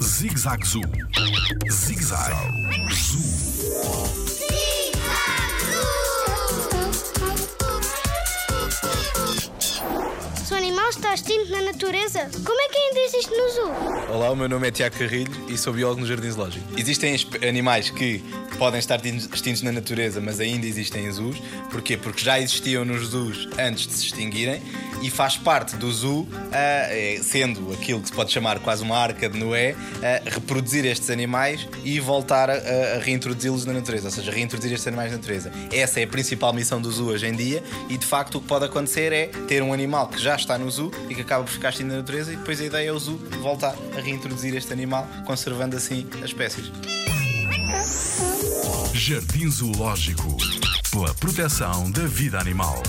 Zig-Zag Zoo. Zig-Zag Zoo. Animal está extinto na natureza, como é que ainda existe no zoo? Olá, o meu nome é Tiago Carrilho e sou biólogo no Jardim Zoológico. Existem animais que podem estar tin- extintos na natureza, mas ainda existem em zoos. Porquê? Porque já existiam nos zoos antes de se extinguirem e faz parte do zoo, ah, eh, sendo aquilo que se pode chamar quase uma arca de Noé, ah, reproduzir estes animais e voltar a reintroduzi-los na natureza, ou seja, reintroduzir estes animais na natureza. Essa é a principal missão do zoo hoje em dia e de facto o que pode acontecer é ter um animal que já está no zoo e que acaba por ficar extinto na natureza e depois a ideia é o zoo voltar a reintroduzir este animal, conservando assim as espécies. Jardim Zoológico. Pela proteção da vida animal.